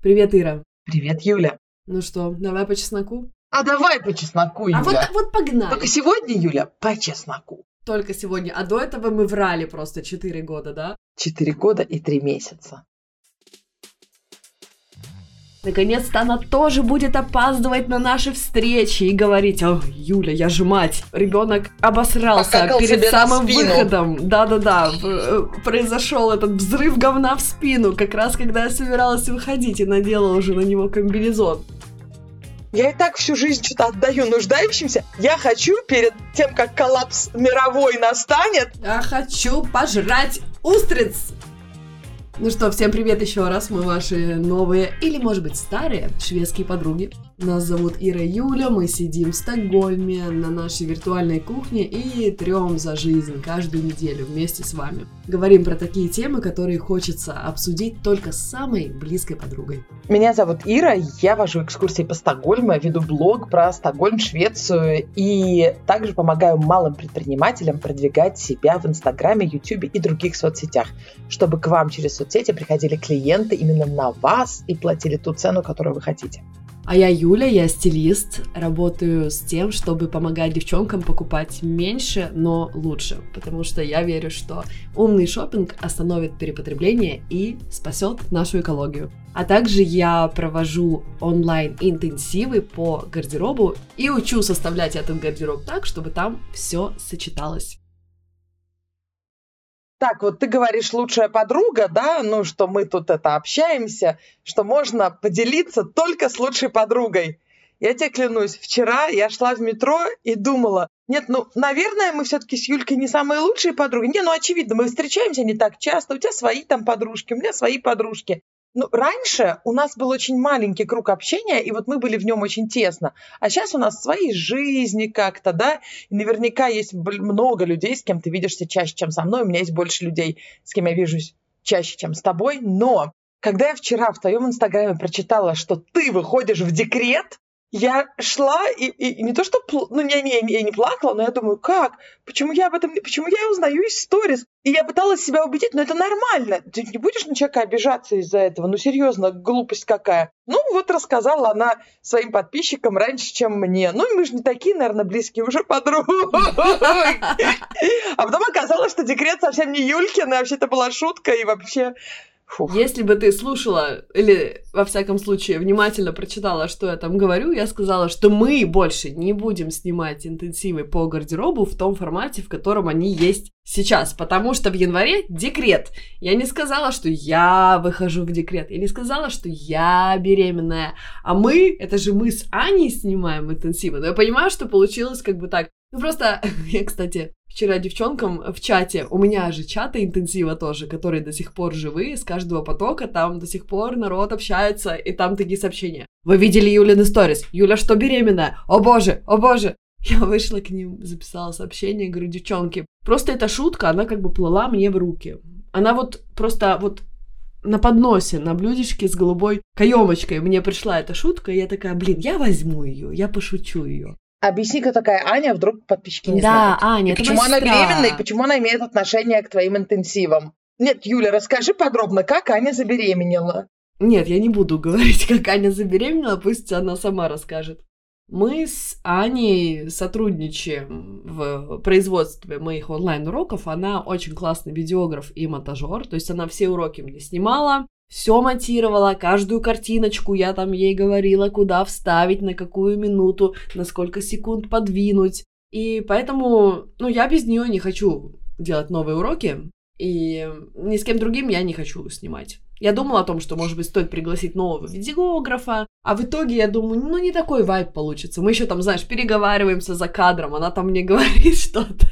Привет, Ира. Привет, Юля. Ну что, давай по чесноку? А давай по чесноку, Юля. А вот, вот погнали. Только сегодня, Юля, по чесноку. Только сегодня. А до этого мы врали просто 4 года, да? 4 года и 3 месяца. Наконец-то она тоже будет опаздывать на наши встречи и говорить, о, Юля, я же мать. Ребенок обосрался Покакал перед самым выходом. Да-да-да, э, произошел этот взрыв говна в спину, как раз когда я собиралась выходить и надела уже на него комбинезон. Я и так всю жизнь что-то отдаю нуждающимся. Я хочу перед тем, как коллапс мировой настанет, Я хочу пожрать устриц! Ну что, всем привет еще раз, мы ваши новые или, может быть, старые шведские подруги. Нас зовут Ира Юля, мы сидим в Стокгольме на нашей виртуальной кухне и трем за жизнь каждую неделю вместе с вами. Говорим про такие темы, которые хочется обсудить только с самой близкой подругой. Меня зовут Ира, я вожу экскурсии по Стокгольму, веду блог про Стокгольм, Швецию и также помогаю малым предпринимателям продвигать себя в Инстаграме, Ютубе и других соцсетях, чтобы к вам через соцсети приходили клиенты именно на вас и платили ту цену, которую вы хотите. А я Юля, я стилист, работаю с тем, чтобы помогать девчонкам покупать меньше, но лучше, потому что я верю, что умный шопинг остановит перепотребление и спасет нашу экологию. А также я провожу онлайн-интенсивы по гардеробу и учу составлять этот гардероб так, чтобы там все сочеталось. Так, вот ты говоришь лучшая подруга, да, ну что мы тут это общаемся, что можно поделиться только с лучшей подругой. Я тебе клянусь, вчера я шла в метро и думала, нет, ну, наверное, мы все-таки с Юлькой не самые лучшие подруги. Не, ну, очевидно, мы встречаемся не так часто, у тебя свои там подружки, у меня свои подружки. Ну, раньше у нас был очень маленький круг общения, и вот мы были в нем очень тесно. А сейчас у нас свои жизни как-то, да, и наверняка есть много людей, с кем ты видишься чаще, чем со мной. У меня есть больше людей, с кем я вижусь чаще, чем с тобой. Но когда я вчера в твоем инстаграме прочитала, что ты выходишь в декрет, я шла и, и не то что, пл- ну, не, не, я не плакала, но я думаю, как? Почему я об этом, почему я узнаю из сторис? И я пыталась себя убедить, но это нормально. Ты не будешь на человека обижаться из-за этого? Ну, серьезно, глупость какая. Ну, вот рассказала она своим подписчикам раньше, чем мне. Ну, мы же не такие, наверное, близкие уже подруги. А потом оказалось, что декрет совсем не Юлькин, и вообще это была шутка, и вообще... Фух. Если бы ты слушала, или, во всяком случае, внимательно прочитала, что я там говорю, я сказала, что мы больше не будем снимать интенсивы по гардеробу в том формате, в котором они есть сейчас, потому что в январе декрет. Я не сказала, что я выхожу в декрет, я не сказала, что я беременная, а мы, это же мы с Аней снимаем интенсивы, но я понимаю, что получилось как бы так. Ну просто, я, кстати, вчера девчонкам в чате, у меня же чаты интенсива тоже, которые до сих пор живы, с каждого потока там до сих пор народ общается, и там такие сообщения. Вы видели Юлины сторис? Юля что, беременная? О боже, о боже! Я вышла к ним, записала сообщение, говорю, девчонки, просто эта шутка, она как бы плыла мне в руки. Она вот просто вот на подносе, на блюдечке с голубой каемочкой мне пришла эта шутка, и я такая, блин, я возьму ее, я пошучу ее. Объясни, кто такая Аня, вдруг подписчики не да, знают. Аня, И почему она сестра. беременна, и почему она имеет отношение к твоим интенсивам? Нет, Юля, расскажи подробно, как Аня забеременела. Нет, я не буду говорить, как Аня забеременела, пусть она сама расскажет. Мы с Аней сотрудничаем в производстве моих онлайн-уроков. Она очень классный видеограф и монтажер, то есть она все уроки мне снимала, все монтировала, каждую картиночку я там ей говорила, куда вставить, на какую минуту, на сколько секунд подвинуть. И поэтому, ну, я без нее не хочу делать новые уроки, и ни с кем другим я не хочу снимать. Я думала о том, что, может быть, стоит пригласить нового видеографа, а в итоге я думаю, ну, не такой вайб получится. Мы еще там, знаешь, переговариваемся за кадром, она там мне говорит что-то,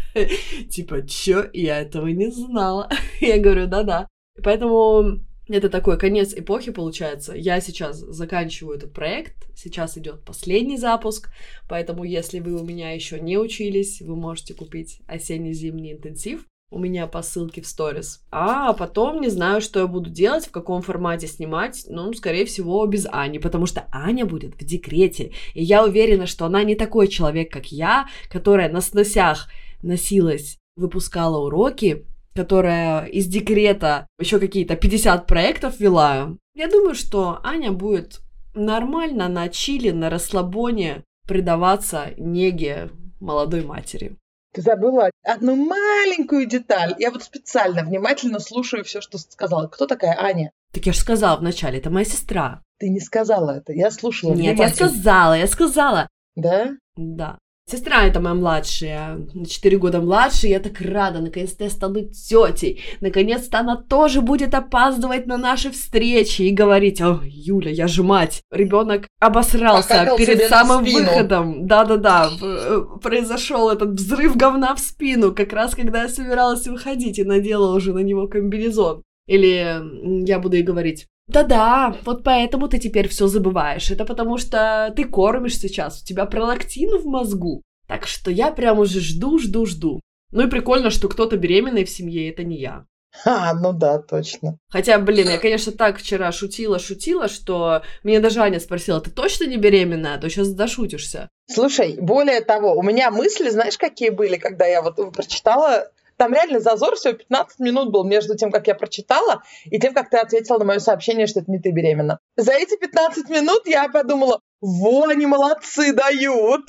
типа, чё, я этого не знала. Я говорю, да-да. Поэтому это такой конец эпохи получается. Я сейчас заканчиваю этот проект, сейчас идет последний запуск, поэтому если вы у меня еще не учились, вы можете купить осенне-зимний интенсив. У меня по ссылке в сторис. А потом не знаю, что я буду делать, в каком формате снимать. Ну, скорее всего, без Ани, потому что Аня будет в декрете. И я уверена, что она не такой человек, как я, которая на сносях носилась, выпускала уроки, которая из декрета еще какие-то 50 проектов вела. Я думаю, что Аня будет нормально на чили, на расслабоне предаваться неге молодой матери. Ты забыла одну маленькую деталь. Я вот специально внимательно слушаю все, что сказала. Кто такая Аня? Так я же сказала вначале, это моя сестра. Ты не сказала это. Я слушала Нет, я сказала, я сказала. Да? Да. Сестра это моя младшая, на 4 года младше, я так рада, наконец-то я стану тетей, наконец-то она тоже будет опаздывать на наши встречи и говорить, о, Юля, я же мать. Ребенок обосрался Покакал перед самым выходом. Да-да-да, э, произошел этот взрыв говна в спину, как раз когда я собиралась выходить и надела уже на него комбинезон. Или я буду ей говорить, да-да, вот поэтому ты теперь все забываешь. Это потому что ты кормишь сейчас, у тебя пролактин в мозгу. Так что я прям уже жду, жду, жду. Ну и прикольно, что кто-то беременный в семье, это не я. А, ну да, точно. Хотя, блин, я, конечно, так вчера шутила-шутила, что мне даже Аня спросила, ты точно не беременная, а то сейчас дошутишься. Слушай, более того, у меня мысли, знаешь, какие были, когда я вот прочитала там реально зазор всего 15 минут был между тем, как я прочитала, и тем, как ты ответила на мое сообщение, что это не ты беременна. За эти 15 минут я подумала, во, они молодцы дают.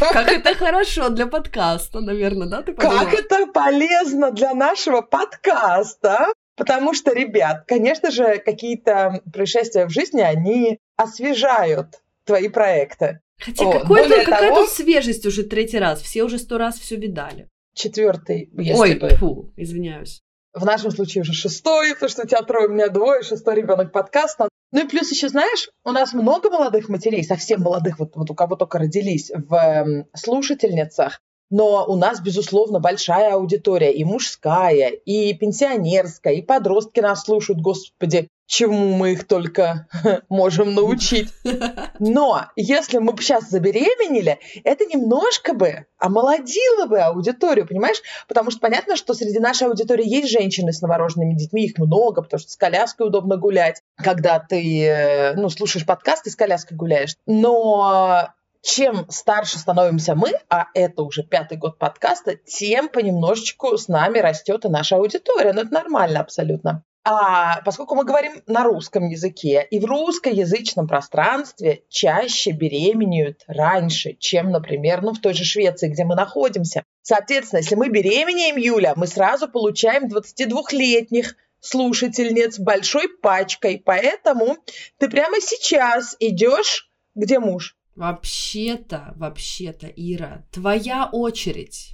Как это хорошо для подкаста, наверное, да, ты подумала? Как это полезно для нашего подкаста. Потому что, ребят, конечно же, какие-то происшествия в жизни, они освежают твои проекты. Хотя О, какой более тут, какая того- тут свежесть уже третий раз? Все уже сто раз все видали. Четвертый, если Ой, бы. фу, извиняюсь. В нашем случае уже шестой, потому что у тебя трое, у меня двое, шестой ребенок подкаста. Ну и плюс еще, знаешь, у нас много молодых матерей, совсем молодых, вот, вот у кого только родились в слушательницах. Но у нас, безусловно, большая аудитория, и мужская, и пенсионерская, и подростки нас слушают, господи, чему мы их только можем научить. Но если мы бы сейчас забеременели, это немножко бы омолодило бы аудиторию, понимаешь? Потому что понятно, что среди нашей аудитории есть женщины с новорожденными детьми, их много, потому что с коляской удобно гулять, когда ты, э, ну, слушаешь подкаст и с коляской гуляешь. Но чем старше становимся мы, а это уже пятый год подкаста, тем понемножечку с нами растет и наша аудитория. Ну, это нормально абсолютно. А поскольку мы говорим на русском языке, и в русскоязычном пространстве чаще беременеют раньше, чем, например, ну, в той же Швеции, где мы находимся. Соответственно, если мы беременеем, Юля, мы сразу получаем 22-летних слушательниц большой пачкой. Поэтому ты прямо сейчас идешь, где муж? Вообще-то, вообще-то, Ира, твоя очередь.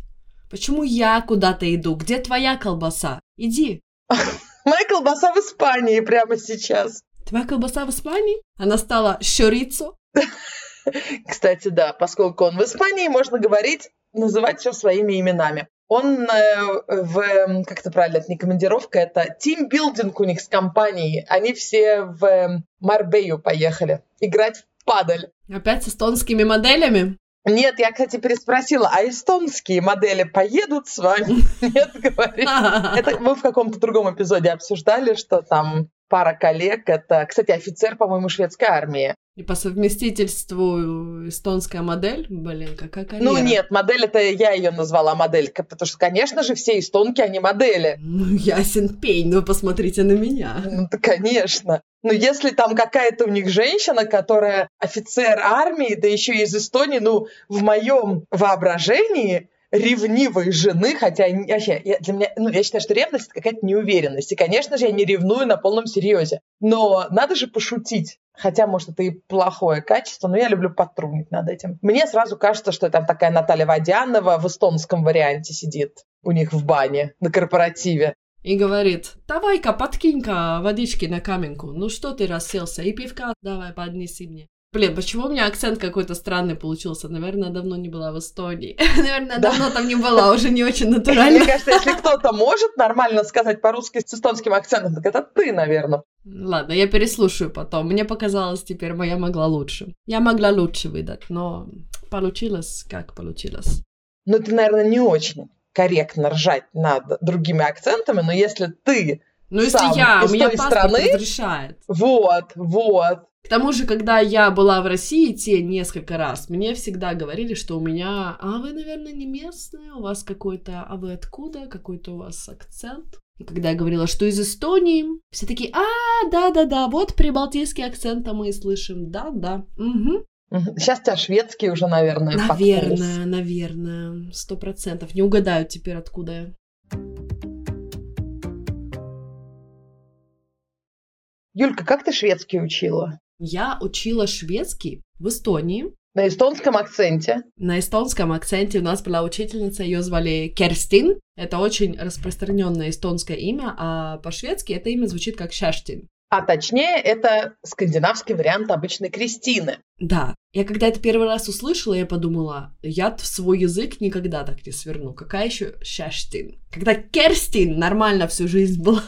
Почему я куда-то иду? Где твоя колбаса? Иди. Моя колбаса в Испании прямо сейчас. Твоя колбаса в Испании? Она стала щорицо? Кстати, да, поскольку он в Испании, можно говорить, называть все своими именами. Он э, в, как это правильно, это не командировка, это тимбилдинг у них с компанией. Они все в Марбею поехали играть в падаль. Опять с эстонскими моделями? Нет, я, кстати, переспросила, а эстонские модели поедут с вами? Нет, говорит. Это мы в каком-то другом эпизоде обсуждали, что там пара коллег, это, кстати, офицер, по-моему, шведской армии. И по совместительству эстонская модель? Блин, какая карьера. Ну нет, модель это я ее назвала моделька, потому что, конечно же, все эстонки, они модели. Ну, ясен пень, ну посмотрите на меня. Ну, да, конечно. Но если там какая-то у них женщина, которая офицер армии, да еще из Эстонии, ну, в моем воображении ревнивой жены, хотя вообще, я, для меня, ну, я считаю, что ревность это какая-то неуверенность. И, конечно же, я не ревную на полном серьезе. Но надо же пошутить. Хотя, может, это и плохое качество, но я люблю потрунить над этим. Мне сразу кажется, что там такая Наталья Водянова в эстонском варианте сидит у них в бане на корпоративе. И говорит, давай-ка подкинь-ка водички на каменку. Ну что ты расселся? И пивка давай поднеси мне. Блин, почему у меня акцент какой-то странный получился? Наверное, давно не была в Эстонии. Наверное, Да. давно там не была, уже не очень Мне натурально. кажется, если кто-то может нормально сказать по-русски с эстонским акцентом, так это ты, наверное. Ладно, я переслушаю потом. Мне показалось, теперь моя могла лучше. Я могла лучше выдать, но получилось, как получилось. Но ты, наверное, не очень корректно ржать над другими акцентами, но если ты... Ну, если Сам я, у меня паспорт страны? разрешает. Вот, вот. К тому же, когда я была в России те несколько раз, мне всегда говорили, что у меня, а вы, наверное, не местные, у вас какой-то, а вы откуда, какой-то у вас акцент. И когда я говорила, что из Эстонии, все такие, а, да-да-да, вот прибалтийский акцент мы и слышим, да-да, угу. Сейчас у тебя шведский уже, наверное, Наверное, подполз. наверное, сто процентов. Не угадают теперь, откуда я. Юлька, как ты шведский учила? Я учила шведский в Эстонии. На эстонском акценте? На эстонском акценте у нас была учительница, ее звали Керстин. Это очень распространенное эстонское имя, а по-шведски это имя звучит как Шаштин. А точнее, это скандинавский вариант обычной Кристины. Да. Я когда это первый раз услышала, я подумала, я в свой язык никогда так не сверну. Какая еще Шаштин? Когда Керстин нормально всю жизнь была.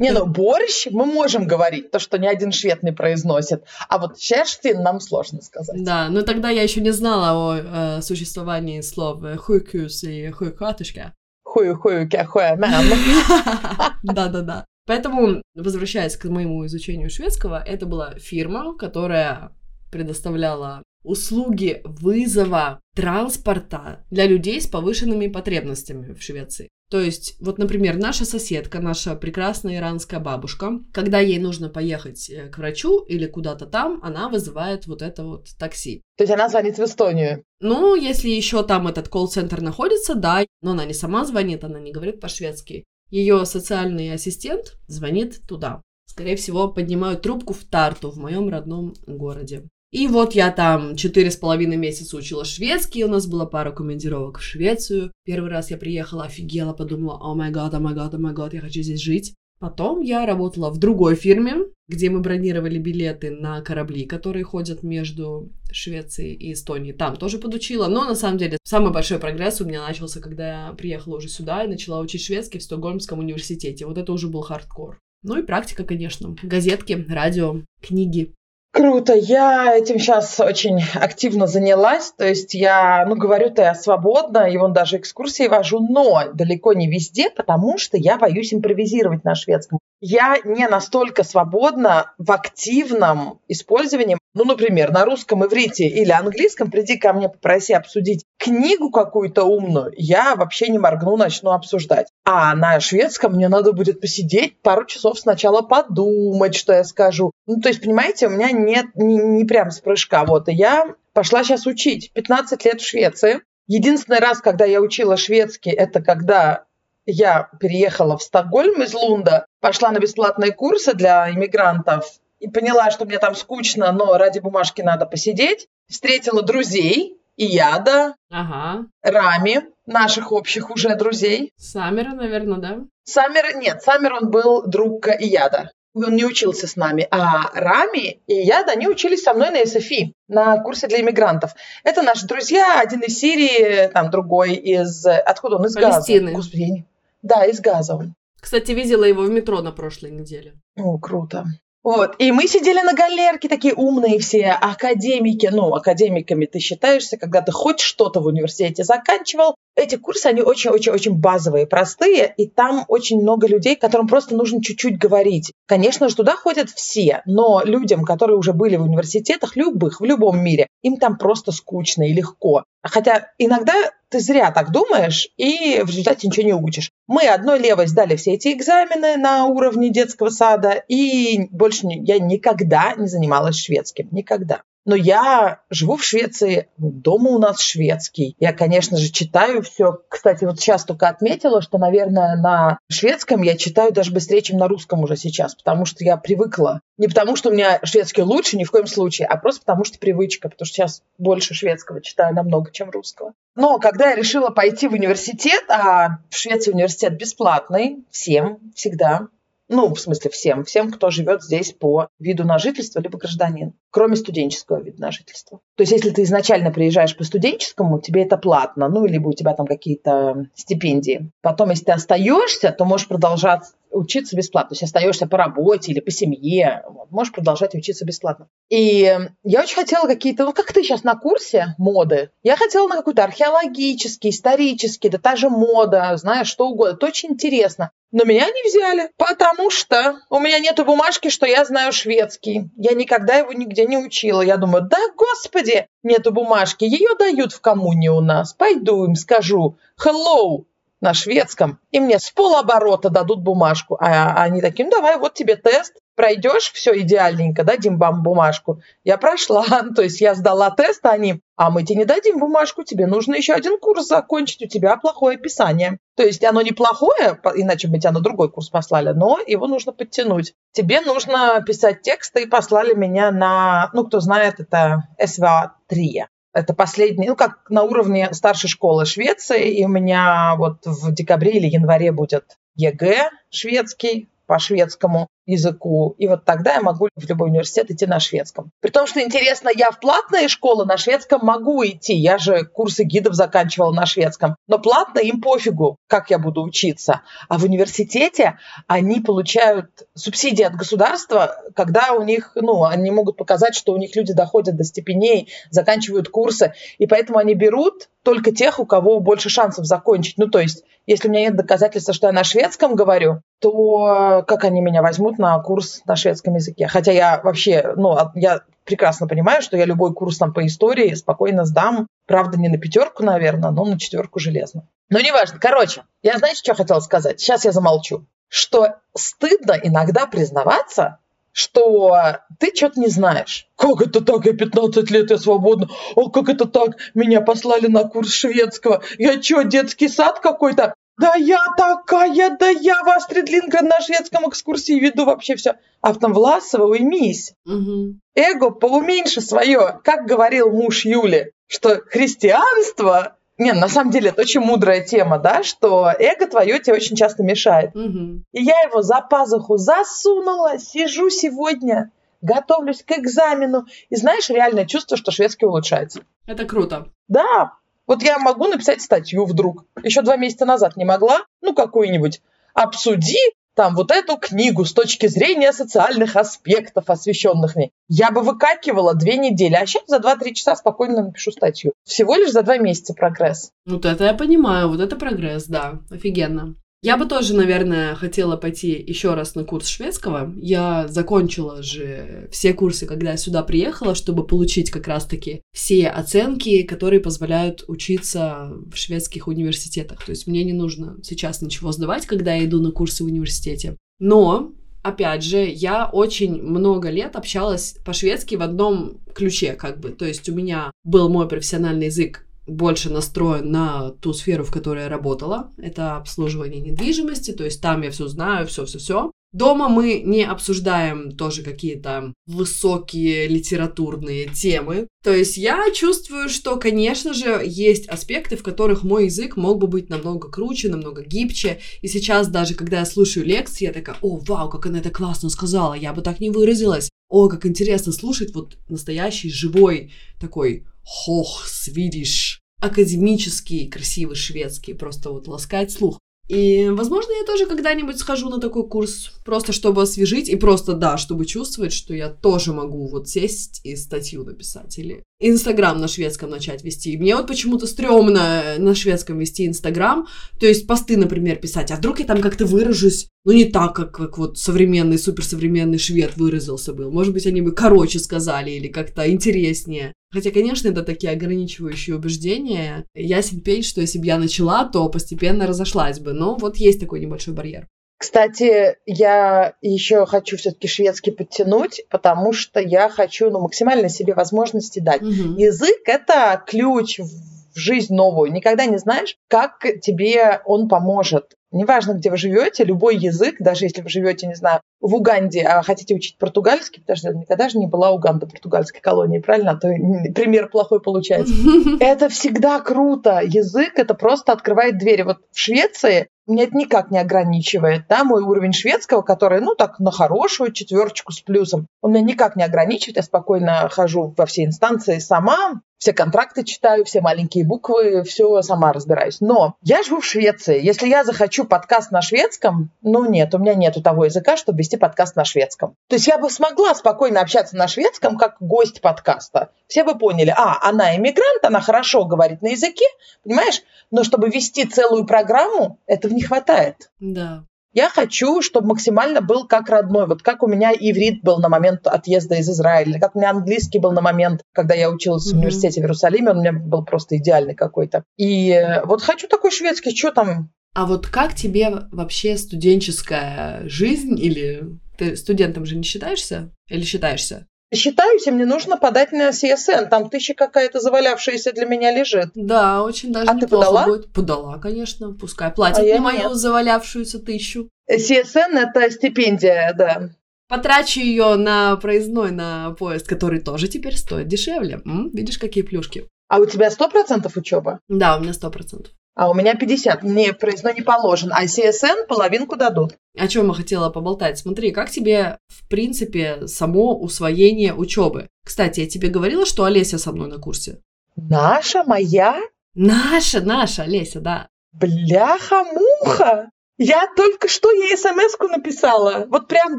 Не, ну борщ мы можем говорить, то, что ни один швед не произносит. А вот шерстин нам сложно сказать. Да, но тогда я еще не знала о э, существовании слов хуйкюс и хуйкатушка. Хую-хуюке, хуя-мэн. Да-да-да. Поэтому, возвращаясь к моему изучению шведского, это была фирма, которая предоставляла услуги вызова транспорта для людей с повышенными потребностями в Швеции. То есть, вот, например, наша соседка, наша прекрасная иранская бабушка, когда ей нужно поехать э, к врачу или куда-то там, она вызывает вот это вот такси. То есть она звонит в Эстонию? Ну, если еще там этот колл-центр находится, да, но она не сама звонит, она не говорит по-шведски. Ее социальный ассистент звонит туда. Скорее всего, поднимают трубку в Тарту, в моем родном городе. И вот я там четыре с половиной месяца учила шведский, у нас была пара командировок в Швецию. Первый раз я приехала, офигела, подумала, oh my god, oh my god, oh my god, я хочу здесь жить. Потом я работала в другой фирме, где мы бронировали билеты на корабли, которые ходят между Швецией и Эстонией. Там тоже подучила, но на самом деле самый большой прогресс у меня начался, когда я приехала уже сюда и начала учить шведский в Стокгольмском университете. Вот это уже был хардкор. Ну и практика, конечно. Газетки, радио, книги. Круто. Я этим сейчас очень активно занялась. То есть я, ну, говорю-то я свободно, и вон даже экскурсии вожу, но далеко не везде, потому что я боюсь импровизировать на шведском. Я не настолько свободна в активном использовании. Ну, например, на русском, иврите или английском приди ко мне, попроси обсудить книгу какую-то умную, я вообще не моргну, начну обсуждать. А на шведском мне надо будет посидеть пару часов сначала подумать, что я скажу. Ну, то есть, понимаете, у меня нет, не, не прям с прыжка. Вот, и я пошла сейчас учить. 15 лет в Швеции. Единственный раз, когда я учила шведский, это когда я переехала в Стокгольм из Лунда, пошла на бесплатные курсы для иммигрантов и поняла, что мне там скучно, но ради бумажки надо посидеть. Встретила друзей, и Яда, ага. Рами, наших общих уже друзей. Самера, наверное, да? Самер, нет, Самер он был друг Ияда он не учился с нами, а Рами и Яд, они учились со мной на СФИ, на курсе для иммигрантов. Это наши друзья, один из Сирии, там другой из... Откуда он? Из Палестины. Газа. Господи, да, из Газа он. Кстати, видела его в метро на прошлой неделе. О, круто. Вот, и мы сидели на галерке, такие умные все, академики. Ну, академиками ты считаешься, когда ты хоть что-то в университете заканчивал. Эти курсы, они очень-очень-очень базовые, простые, и там очень много людей, которым просто нужно чуть-чуть говорить. Конечно же, туда ходят все, но людям, которые уже были в университетах, любых, в любом мире, им там просто скучно и легко. Хотя иногда ты зря так думаешь и в результате ничего не учишь. Мы одной левой сдали все эти экзамены на уровне детского сада, и больше я никогда не занималась шведским. Никогда. Но я живу в Швеции, дома у нас шведский. Я, конечно же, читаю все. Кстати, вот сейчас только отметила, что, наверное, на шведском я читаю даже быстрее, чем на русском уже сейчас, потому что я привыкла. Не потому, что у меня шведский лучше, ни в коем случае, а просто потому, что привычка, потому что сейчас больше шведского читаю намного, чем русского. Но когда я решила пойти в университет, а в Швеции университет бесплатный, всем, всегда, ну, в смысле всем, всем, кто живет здесь по виду на жительство, либо гражданин, кроме студенческого вида на жительство. То есть, если ты изначально приезжаешь по студенческому, тебе это платно, ну, либо у тебя там какие-то стипендии. Потом, если ты остаешься, то можешь продолжать учиться бесплатно. То есть остаешься по работе или по семье, вот, можешь продолжать учиться бесплатно. И я очень хотела какие-то, ну как ты сейчас на курсе моды, я хотела на какой-то археологический, исторический, да та же мода, знаешь, что угодно. Это очень интересно. Но меня не взяли, потому что у меня нету бумажки, что я знаю шведский. Я никогда его нигде не учила. Я думаю, да господи, нету бумажки. Ее дают в коммуне у нас. Пойду им скажу, hello, на шведском, и мне с полоборота дадут бумажку. А они такие, ну давай, вот тебе тест, пройдешь, все идеальненько, дадим вам бумажку. Я прошла, то есть я сдала тест, а они, а мы тебе не дадим бумажку, тебе нужно еще один курс закончить, у тебя плохое описание. То есть оно неплохое, иначе бы тебя на другой курс послали, но его нужно подтянуть. Тебе нужно писать тексты, и послали меня на, ну, кто знает, это СВА-3. Это последний, ну, как на уровне старшей школы Швеции, и у меня вот в декабре или январе будет ЕГЭ шведский по шведскому языку. И вот тогда я могу в любой университет идти на шведском. При том, что интересно, я в платные школы на шведском могу идти. Я же курсы гидов заканчивала на шведском. Но платно им пофигу, как я буду учиться. А в университете они получают субсидии от государства, когда у них, ну, они могут показать, что у них люди доходят до степеней, заканчивают курсы. И поэтому они берут только тех, у кого больше шансов закончить. Ну, то есть, если у меня нет доказательства, что я на шведском говорю, то как они меня возьмут на курс на шведском языке. Хотя я вообще, ну, я прекрасно понимаю, что я любой курс там по истории спокойно сдам. Правда, не на пятерку, наверное, но на четверку железно. Но неважно. Короче, я знаете, что хотела сказать? Сейчас я замолчу. Что стыдно иногда признаваться, что ты что-то не знаешь. Как это так? Я 15 лет, я свободна. О, как это так? Меня послали на курс шведского. Я что, детский сад какой-то? Да я такая, да я в Астрид Лингрен на шведском экскурсии веду вообще все. А потом Власова, уймись. Угу. Эго поуменьши свое. Как говорил муж Юли, что христианство не, на самом деле это очень мудрая тема, да, что эго твое тебе очень часто мешает. Угу. И я его за пазуху засунула, сижу сегодня, готовлюсь к экзамену. И знаешь, реальное чувство, что шведский улучшается. Это круто. Да, вот я могу написать статью вдруг. Еще два месяца назад не могла. Ну, какую-нибудь. Обсуди там вот эту книгу с точки зрения социальных аспектов, освещенных ней. Я бы выкакивала две недели, а сейчас за 2-3 часа спокойно напишу статью. Всего лишь за два месяца прогресс. Вот это я понимаю, вот это прогресс, да, офигенно. Я бы тоже, наверное, хотела пойти еще раз на курс шведского. Я закончила же все курсы, когда я сюда приехала, чтобы получить как раз-таки все оценки, которые позволяют учиться в шведских университетах. То есть мне не нужно сейчас ничего сдавать, когда я иду на курсы в университете. Но опять же, я очень много лет общалась по-шведски в одном ключе, как бы. То есть у меня был мой профессиональный язык больше настроен на ту сферу, в которой я работала. Это обслуживание недвижимости, то есть там я все знаю, все-все-все. Дома мы не обсуждаем тоже какие-то высокие литературные темы. То есть я чувствую, что, конечно же, есть аспекты, в которых мой язык мог бы быть намного круче, намного гибче. И сейчас даже, когда я слушаю лекции, я такая, о, вау, как она это классно сказала, я бы так не выразилась. О, как интересно слушать вот настоящий живой такой хох, свидиш, академический, красивый шведский, просто вот ласкать слух. И, возможно, я тоже когда-нибудь схожу на такой курс, просто чтобы освежить, и просто, да, чтобы чувствовать, что я тоже могу вот сесть и статью написать, или Инстаграм на шведском начать вести. Мне вот почему-то стрёмно на шведском вести Инстаграм, то есть посты, например, писать, а вдруг я там как-то выражусь, ну, не так, как, как вот современный, суперсовременный швед выразился был. Может быть, они бы короче сказали или как-то интереснее. Хотя, конечно, это такие ограничивающие убеждения. Ясен пень, что если бы я начала, то постепенно разошлась бы. Но вот есть такой небольшой барьер. Кстати, я еще хочу все-таки шведский подтянуть, потому что я хочу ну, максимально себе возможности дать. Угу. Язык это ключ в жизнь новую. Никогда не знаешь, как тебе он поможет. Неважно, где вы живете, любой язык, даже если вы живете, не знаю, в Уганде, а хотите учить португальский, потому что никогда же не была Уганда португальской колонией, правильно? А то пример плохой получается. Это всегда круто. Язык это просто открывает двери. Вот в Швеции меня это никак не ограничивает. Да? Мой уровень шведского, который, ну, так, на хорошую четверочку с плюсом, он меня никак не ограничивает. Я спокойно хожу во все инстанции сама, все контракты читаю, все маленькие буквы, все сама разбираюсь. Но я живу в Швеции. Если я захочу подкаст на шведском, ну нет, у меня нету того языка, чтобы вести подкаст на шведском. То есть я бы смогла спокойно общаться на шведском как гость подкаста. Все бы поняли, а, она иммигрант, она хорошо говорит на языке, понимаешь? Но чтобы вести целую программу, этого не хватает. Да. Я хочу, чтобы максимально был как родной. Вот как у меня иврит был на момент отъезда из Израиля, как у меня английский был на момент, когда я училась mm-hmm. в университете в Иерусалиме, он у меня был просто идеальный какой-то. И вот хочу такой шведский, что там, А вот как тебе вообще студенческая жизнь или ты студентом же не считаешься? Или считаешься? Считаюсь, и мне нужно подать на CSN. Там тысяча какая-то завалявшаяся для меня лежит. Да, очень даже а неплохо ты подала? будет. Подала, конечно. Пускай платят а мне мою нет. завалявшуюся тысячу. CSN это стипендия, да. Потрачу ее на проездной на поезд, который тоже теперь стоит дешевле. М? Видишь, какие плюшки? А у тебя сто процентов учеба? Да, у меня сто процентов. А у меня 50. Мне проездной не положен. А CSN половинку дадут. О чем я хотела поболтать? Смотри, как тебе, в принципе, само усвоение учебы? Кстати, я тебе говорила, что Олеся со мной на курсе? Наша, моя? Наша, наша Олеся, да. Бляха-муха! Я только что ей смс-ку написала. Вот прям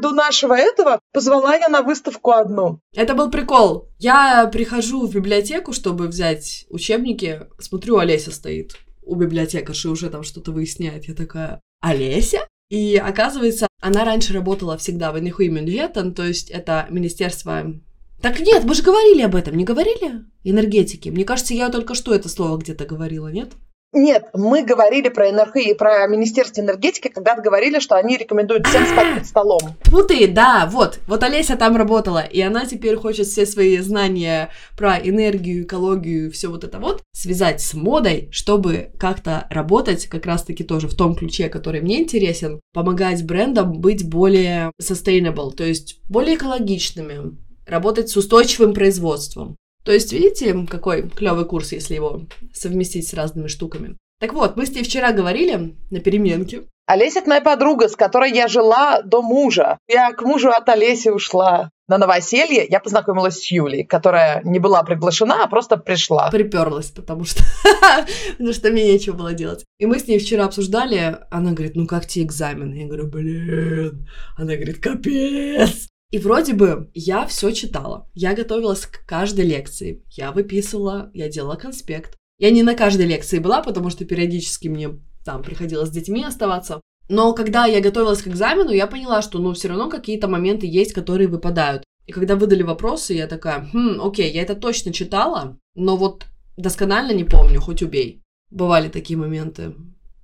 до нашего этого позвала я на выставку одну. Это был прикол. Я прихожу в библиотеку, чтобы взять учебники. Смотрю, Олеся стоит у библиотекарши, уже там что-то выясняет. Я такая, Олеся? И оказывается, она раньше работала всегда в Энихуимюньгеттен, то есть это министерство... Так нет, мы же говорили об этом, не говорили? Энергетики. Мне кажется, я только что это слово где-то говорила, нет? Нет, мы говорили про НРХ и про Министерство энергетики, когда говорили, что они рекомендуют всем спать под столом. Фу ты, да, вот. Вот Олеся там работала, и она теперь хочет все свои знания про энергию, экологию, все вот это вот связать с модой, чтобы как-то работать как раз-таки тоже в том ключе, который мне интересен, помогать брендам быть более sustainable, то есть более экологичными, работать с устойчивым производством. То есть, видите, какой клевый курс, если его совместить с разными штуками. Так вот, мы с ней вчера говорили на переменке. Олеся это моя подруга, с которой я жила до мужа. Я к мужу от Олеси ушла. На новоселье я познакомилась с Юлей, которая не была приглашена, а просто пришла. Приперлась, потому что, потому что мне нечего было делать. И мы с ней вчера обсуждали, она говорит, ну как тебе экзамен? Я говорю, блин. Она говорит, капец. И вроде бы я все читала. Я готовилась к каждой лекции. Я выписывала, я делала конспект. Я не на каждой лекции была, потому что периодически мне там приходилось с детьми оставаться. Но когда я готовилась к экзамену, я поняла, что ну все равно какие-то моменты есть, которые выпадают. И когда выдали вопросы, я такая, хм, окей, я это точно читала, но вот досконально не помню, хоть убей. Бывали такие моменты.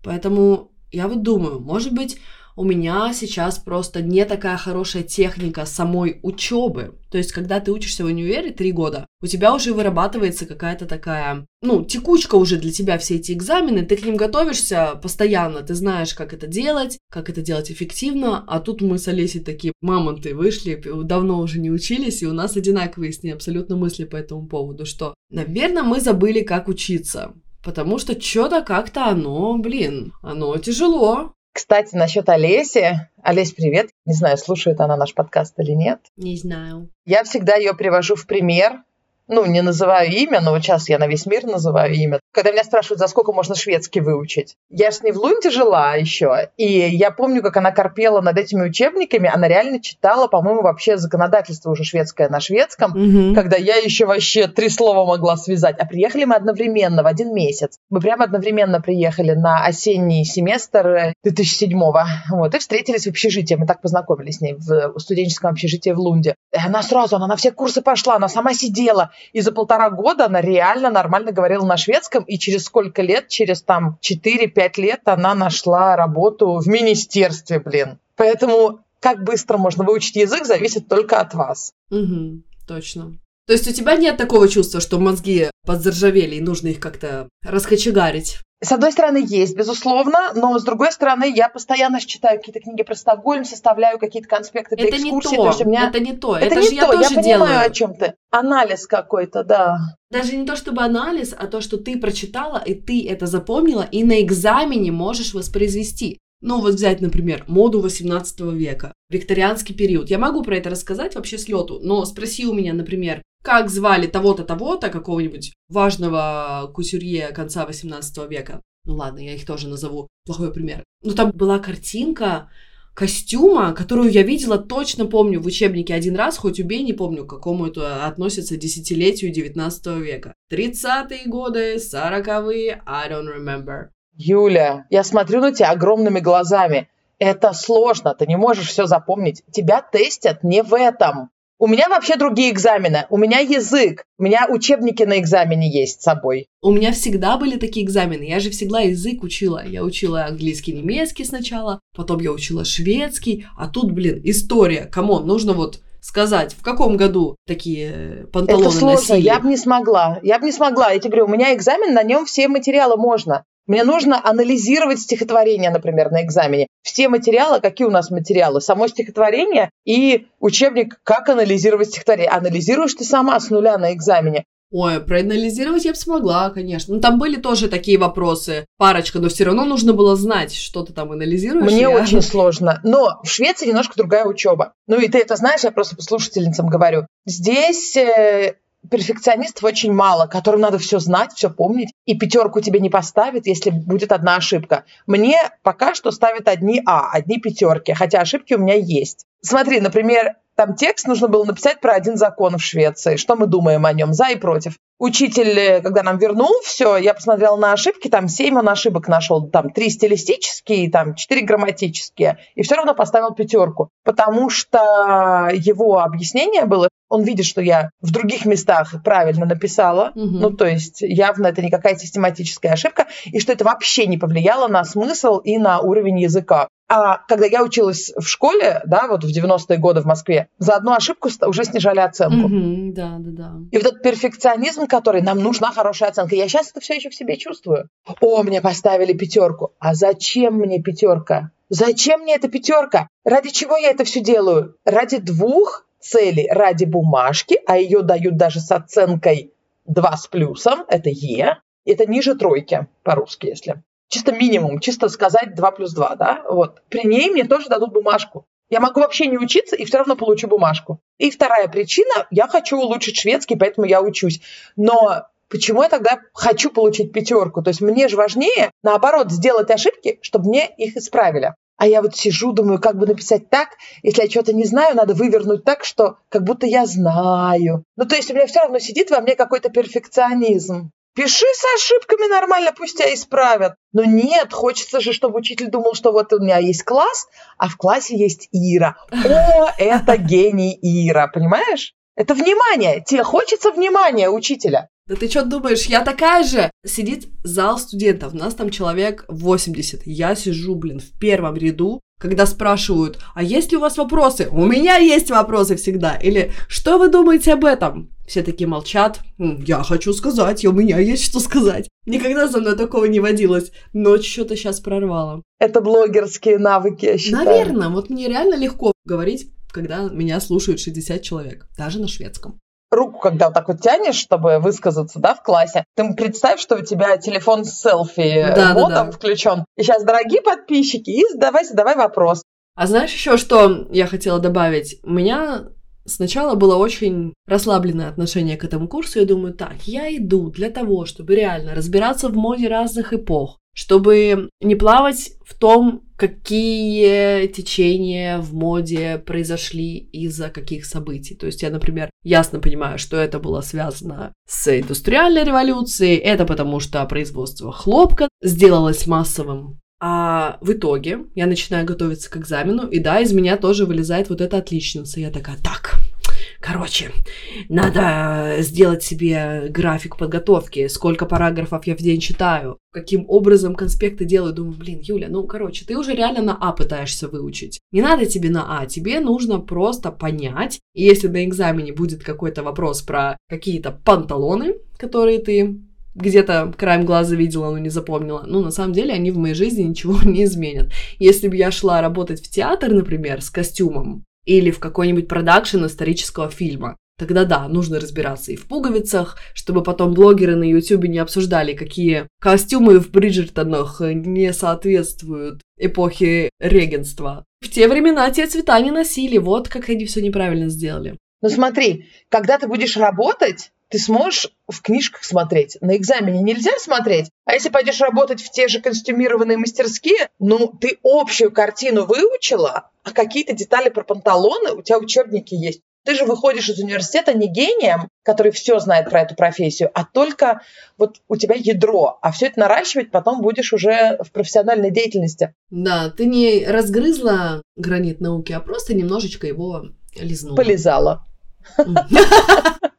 Поэтому я вот думаю, может быть, у меня сейчас просто не такая хорошая техника самой учебы. То есть, когда ты учишься в универе три года, у тебя уже вырабатывается какая-то такая, ну, текучка уже для тебя все эти экзамены, ты к ним готовишься постоянно, ты знаешь, как это делать, как это делать эффективно, а тут мы с Олесей такие мамонты вышли, давно уже не учились, и у нас одинаковые с ней абсолютно мысли по этому поводу, что, наверное, мы забыли, как учиться. Потому что что-то как-то оно, блин, оно тяжело. Кстати, насчет Олеси. Олесь, привет. Не знаю, слушает она наш подкаст или нет. Не знаю. Я всегда ее привожу в пример. Ну, не называю имя, но вот сейчас я на весь мир называю имя. Когда меня спрашивают, за сколько можно шведский выучить. Я ж не в Лунде жила еще, и я помню, как она корпела над этими учебниками. Она реально читала, по-моему, вообще законодательство уже шведское на шведском, Мгм. когда я еще вообще три слова могла связать. А приехали мы одновременно, в один месяц. Мы прямо одновременно приехали на осенний семестр 2007-го. Вот, и встретились в общежитии. Мы так познакомились с ней в студенческом общежитии в Лунде. И она сразу, она на все курсы пошла, она сама сидела. И за полтора года она реально нормально говорила на шведском. И через сколько лет, через там 4-5 лет она нашла работу в министерстве, блин. Поэтому как быстро можно выучить язык, зависит только от вас. Мгм, точно. То есть у тебя нет такого чувства, что мозги подзаржавели и нужно их как-то раскочегарить? С одной стороны, есть, безусловно, но с другой стороны, я постоянно читаю какие-то книги про Стокгольм, составляю какие-то конспекты для Это не экскурсий. то, есть у меня... это не то. Это, Это, не я то, я понимаю, делаю. о чем ты. Анализ какой-то, да. Даже не то чтобы анализ, а то, что ты прочитала, и ты это запомнила, и на экзамене можешь воспроизвести. Ну, вот взять, например, моду 18 века, викторианский период. Я могу про это рассказать вообще с лету, но спроси у меня, например, как звали того-то, того-то, какого-нибудь важного кутюрье конца 18 века. Ну ладно, я их тоже назову. Плохой пример. Ну, там была картинка костюма, которую я видела, точно помню в учебнике один раз, хоть убей, не помню, к какому это относится десятилетию 19 века. 30-е годы, 40-е, I don't remember. Юля, я смотрю на тебя огромными глазами. Это сложно, ты не можешь все запомнить. Тебя тестят не в этом. У меня вообще другие экзамены. У меня язык. У меня учебники на экзамене есть с собой. У меня всегда были такие экзамены. Я же всегда язык учила. Я учила английский, немецкий сначала, потом я учила шведский, а тут, блин, история. Come on, нужно вот сказать, в каком году такие панталоны Это сложно, носили. я бы не смогла. Я бы не смогла. Я тебе говорю, у меня экзамен, на нем все материалы можно. Мне нужно анализировать стихотворение, например, на экзамене. Все материалы, какие у нас материалы? Само стихотворение и учебник «Как анализировать стихотворение». Анализируешь ты сама с нуля на экзамене. Ой, проанализировать я бы смогла, конечно. Ну, там были тоже такие вопросы, парочка, но все равно нужно было знать, что ты там анализируешь. Мне я... очень сложно. Но в Швеции немножко другая учеба. Ну и ты это знаешь, я просто слушательницам говорю. Здесь э, перфекционистов очень мало, которым надо все знать, все помнить, и пятерку тебе не поставят, если будет одна ошибка. Мне пока что ставят одни А, одни пятерки, хотя ошибки у меня есть. Смотри, например, там текст нужно было написать про один закон в Швеции, что мы думаем о нем, за и против. Учитель, э, когда нам вернул все, я посмотрела на ошибки, там семь он ошибок нашел, там три стилистические, там четыре грамматические, и все равно поставил пятерку, потому что его объяснение было, он видит, что я в других местах правильно написала, Мгм. ну то есть явно это не какая-то систематическая ошибка, и что это вообще не повлияло на смысл и на уровень языка. А когда я училась в школе, да, вот в 90-е годы в Москве, за одну ошибку уже снижали оценку. Мгм, да, да, да. И вот этот перфекционизм, который нам нужна хорошая оценка, я сейчас это все еще в себе чувствую. О, мне поставили пятерку. А зачем мне пятерка? Зачем мне эта пятерка? Ради чего я это все делаю? Ради двух целей. Ради бумажки, а ее дают даже с оценкой 2 с плюсом, это Е. Это ниже тройки по-русски, если. Чисто минимум, чисто сказать 2 плюс 2, да? Вот. При ней мне тоже дадут бумажку. Я могу вообще не учиться и все равно получу бумажку. И вторая причина, я хочу улучшить шведский, поэтому я учусь. Но почему я тогда хочу получить пятерку? То есть мне же важнее, наоборот, сделать ошибки, чтобы мне их исправили. А я вот сижу, думаю, как бы написать так, если я что-то не знаю, надо вывернуть так, что как будто я знаю. Ну, то есть у меня все равно сидит во мне какой-то перфекционизм. Пиши с ошибками нормально, пусть тебя исправят. Но нет, хочется же, чтобы учитель думал, что вот у меня есть класс, а в классе есть Ира. О, это гений Ира, понимаешь? Это внимание. Тебе хочется внимания учителя. Да ты что думаешь, я такая же? Сидит зал студентов, нас там человек 80. Я сижу, блин, в первом ряду, когда спрашивают, а есть ли у вас вопросы? У меня есть вопросы всегда. Или, что вы думаете об этом? Все такие молчат. «М, Я хочу сказать, у меня есть что сказать. Никогда за мной такого не водилось, но что-то сейчас прорвало. Это блогерские навыки, я считаю. Наверное, вот мне реально легко говорить, когда меня слушают 60 человек, даже на шведском. Руку, когда вот так вот тянешь, чтобы высказаться, да, в классе, ты представь, что у тебя телефон с селфи Да, да, модом да. включен. И сейчас, дорогие подписчики, и задавай, задавай вопрос. А знаешь еще, что я хотела добавить? У меня сначала было очень расслабленное отношение к этому курсу. Я думаю, так, я иду для того, чтобы реально разбираться в моде разных эпох, чтобы не плавать в том, какие течения в моде произошли из-за каких событий. То есть я, например, ясно понимаю, что это было связано с индустриальной революцией, это потому что производство хлопка сделалось массовым а в итоге я начинаю готовиться к экзамену, и да, из меня тоже вылезает вот эта отличница. Я такая, так, короче, надо сделать себе график подготовки, сколько параграфов я в день читаю, каким образом конспекты делаю. Думаю, блин, Юля, ну, короче, ты уже реально на А пытаешься выучить. Не надо тебе на А, тебе нужно просто понять. И если на экзамене будет какой-то вопрос про какие-то панталоны, которые ты где-то краем глаза видела, но не запомнила. Ну, на самом деле, они в моей жизни ничего не изменят. Если бы я шла работать в театр, например, с костюмом, или в какой-нибудь продакшн исторического фильма, тогда да, нужно разбираться и в пуговицах, чтобы потом блогеры на ютубе не обсуждали, какие костюмы в Бриджертонах не соответствуют эпохе регенства. В те времена те цвета не носили, вот как они все неправильно сделали. Ну смотри, когда ты будешь работать, ты сможешь в книжках смотреть. На экзамене нельзя смотреть. А если пойдешь работать в те же костюмированные мастерские, ну, ты общую картину выучила, а какие-то детали про панталоны у тебя учебники есть. Ты же выходишь из университета не гением, который все знает про эту профессию, а только вот у тебя ядро. А все это наращивать потом будешь уже в профессиональной деятельности. Да, ты не разгрызла гранит науки, а просто немножечко его лизнула. Полезала.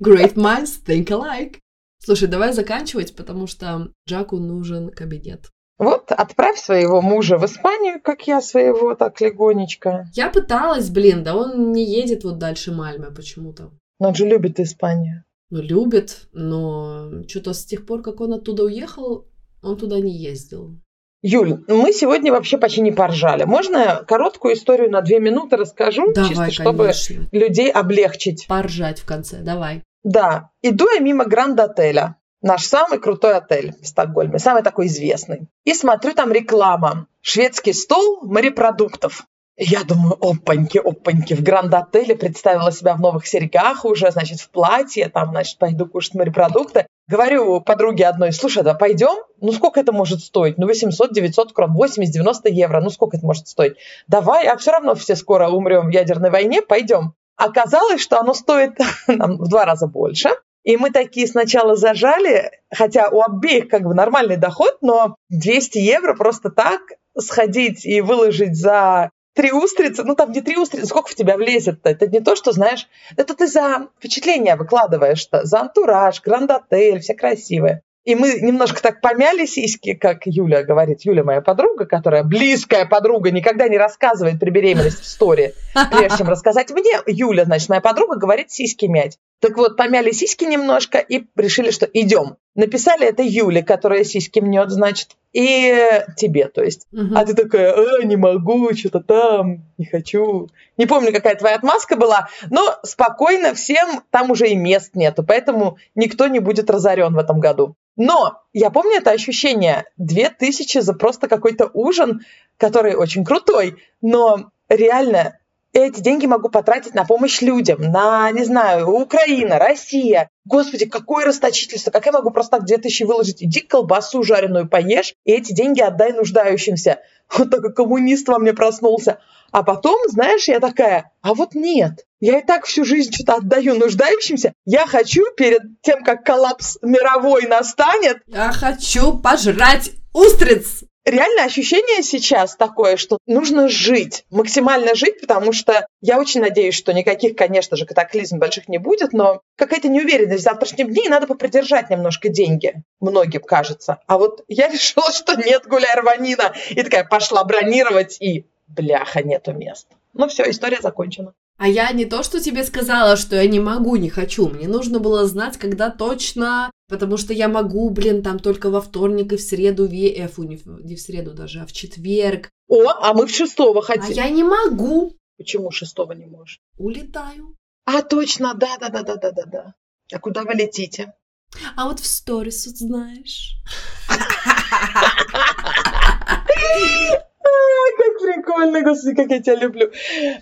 Great minds think alike. Слушай, давай заканчивать, потому что Джаку нужен кабинет. Вот, отправь своего мужа в Испанию, как я своего, так легонечко. Я пыталась, блин, да он не едет вот дальше Мальмы почему-то. Но он же любит Испанию. Ну, любит, но что-то с тех пор, как он оттуда уехал, он туда не ездил. Юль, мы сегодня вообще почти не поржали. Можно я короткую историю на две минуты расскажу, Давай, чисто чтобы конечно. людей облегчить? Поржать в конце, давай. Да, иду я мимо Гранд-отеля. Наш самый крутой отель в Стокгольме, самый такой известный. И смотрю, там реклама. Шведский стол морепродуктов. Я думаю, опаньки, опаньки, в Гранд-отеле представила себя в новых серьгах уже, значит, в платье, там, значит, пойду кушать морепродукты. Говорю подруге одной, слушай, да пойдем? Ну, сколько это может стоить? Ну, 800-900 крон, 80-90 евро, ну, сколько это может стоить? Давай, а все равно все скоро умрем в ядерной войне, пойдем. Оказалось, что оно стоит нам в два раза больше. И мы такие сначала зажали, хотя у обеих как бы нормальный доход, но 200 евро просто так сходить и выложить за три устрицы, ну там не три устрицы, сколько в тебя влезет-то? Это не то, что, знаешь, это ты за впечатление выкладываешь-то, за антураж, гранд-отель, все красивые. И мы немножко так помяли сиськи, как Юля говорит. Юля моя подруга, которая близкая подруга, никогда не рассказывает при беременности в сторе. Прежде чем рассказать мне, Юля, значит, моя подруга говорит сиськи мять. Так вот, помяли сиськи немножко и решили, что идем. Написали это Юле, которая сиськи мнет, значит, и тебе, то есть. Мгм. А ты такая, а, не могу, что-то там, не хочу. Не помню, какая твоя отмазка была, но спокойно всем, там уже и мест нету, поэтому никто не будет разорен в этом году. Но я помню это ощущение, 2000 за просто какой-то ужин, который очень крутой, но реально эти деньги могу потратить на помощь людям, на, не знаю, Украина, Россия. Господи, какое расточительство, как я могу просто так 2000 выложить? Иди колбасу жареную поешь, и эти деньги отдай нуждающимся. Вот такой коммунист во мне проснулся. А потом, знаешь, я такая, а вот нет, я и так всю жизнь что-то отдаю нуждающимся. Я хочу перед тем, как коллапс мировой настанет, Я хочу пожрать устриц. Реально ощущение сейчас такое, что нужно жить, максимально жить, потому что я очень надеюсь, что никаких, конечно же, катаклизм больших не будет, но какая-то неуверенность в завтрашнем дне, и надо попридержать немножко деньги, многим кажется. А вот я решила, что нет, гуляй рванина, и такая пошла бронировать, и бляха, нету мест. Ну все, история закончена. А я не то, что тебе сказала, что я не могу, не хочу. Мне нужно было знать, когда точно, потому что я могу, блин, там только во вторник и в среду, ве... э, фу, не в, не в среду даже, а в четверг. О, а мы в шестого А хотим. я не могу. Почему шестого не можешь? Улетаю. А, точно, да-да-да-да-да-да. А куда вы летите? А вот в сторис вот знаешь. А, как прикольно, господи, как я тебя люблю.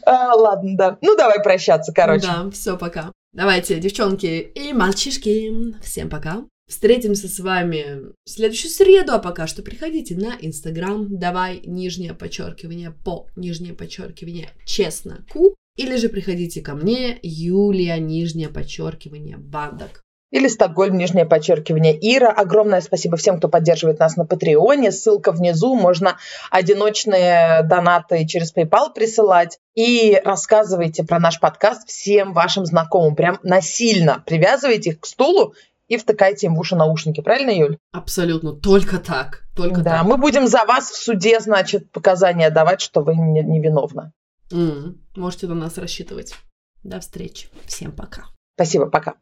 А, ладно, да. Ну, давай прощаться, короче. Да, все, пока. Давайте, девчонки и мальчишки, всем пока. Встретимся с вами в следующую среду, а пока что приходите на Инстаграм, давай нижнее подчеркивание по нижнее подчеркивание честно ку, или же приходите ко мне, Юлия, нижнее подчеркивание бандок. Или Стокгольм, нижнее подчеркивание Ира. Огромное спасибо всем, кто поддерживает нас на Патреоне. Ссылка внизу. Можно одиночные донаты через PayPal присылать. И рассказывайте про наш подкаст всем вашим знакомым. Прям насильно привязывайте их к стулу и втыкайте им в уши наушники. Правильно, Юль? Абсолютно, только так, только да, так. мы будем за вас в суде, значит, показания давать, что вы не- невиновны. М, Можете на нас рассчитывать. До встречи. Всем пока. Спасибо, пока.